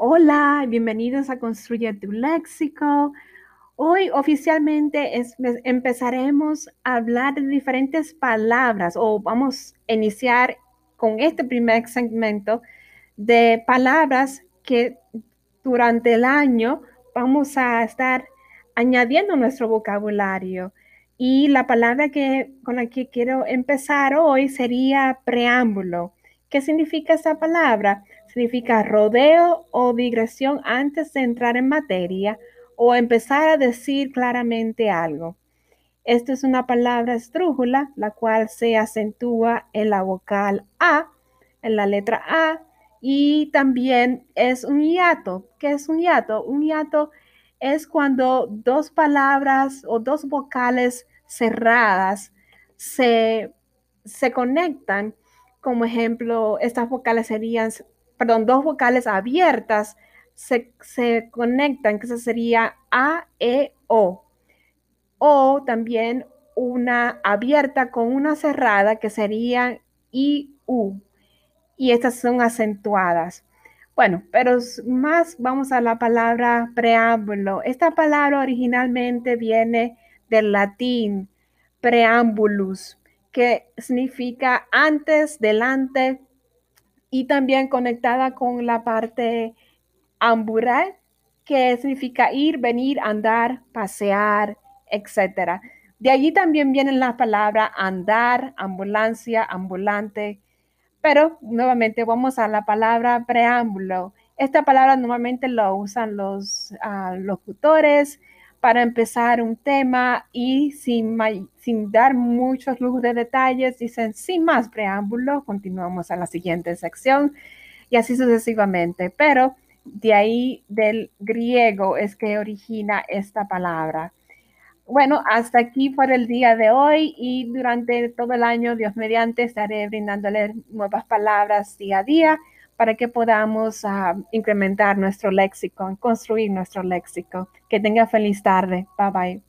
Hola, bienvenidos a Construye tu Léxico. Hoy oficialmente empezaremos a hablar de diferentes palabras o vamos a iniciar con este primer segmento de palabras que durante el año vamos a estar añadiendo nuestro vocabulario. Y la palabra que, con la que quiero empezar hoy sería preámbulo. ¿Qué significa esa palabra? Significa rodeo o digresión antes de entrar en materia o empezar a decir claramente algo. Esto es una palabra estrújula, la cual se acentúa en la vocal A, en la letra A, y también es un hiato. ¿Qué es un hiato? Un hiato es cuando dos palabras o dos vocales cerradas se, se conectan. Como ejemplo, estas vocales serían, perdón, dos vocales abiertas se, conectan, que sería A, E, O. O también una abierta con una cerrada, que sería I, U. Y estas son acentuadas. Bueno, pero más vamos a la palabra preámbulo. Esta palabra originalmente viene del latín preambulus, que significa antes, delante, y también conectada con la parte amburar, que significa ir, venir, andar, pasear, etc. De allí también vienen las palabras andar, ambulancia, ambulante. Pero nuevamente vamos a la palabra preámbulo. Esta palabra normalmente lo usan los uh, locutores para empezar un tema y sin, sin dar muchos lujos de detalles, dicen sin más preámbulo, continuamos a la siguiente sección y así sucesivamente. Pero de ahí del griego es que origina esta palabra. Bueno, hasta aquí por el día de hoy y durante todo el año, Dios mediante, estaré brindándole nuevas palabras día a día para que podamos ah, incrementar nuestro léxico, construir nuestro léxico. Que tenga feliz tarde. Bye bye.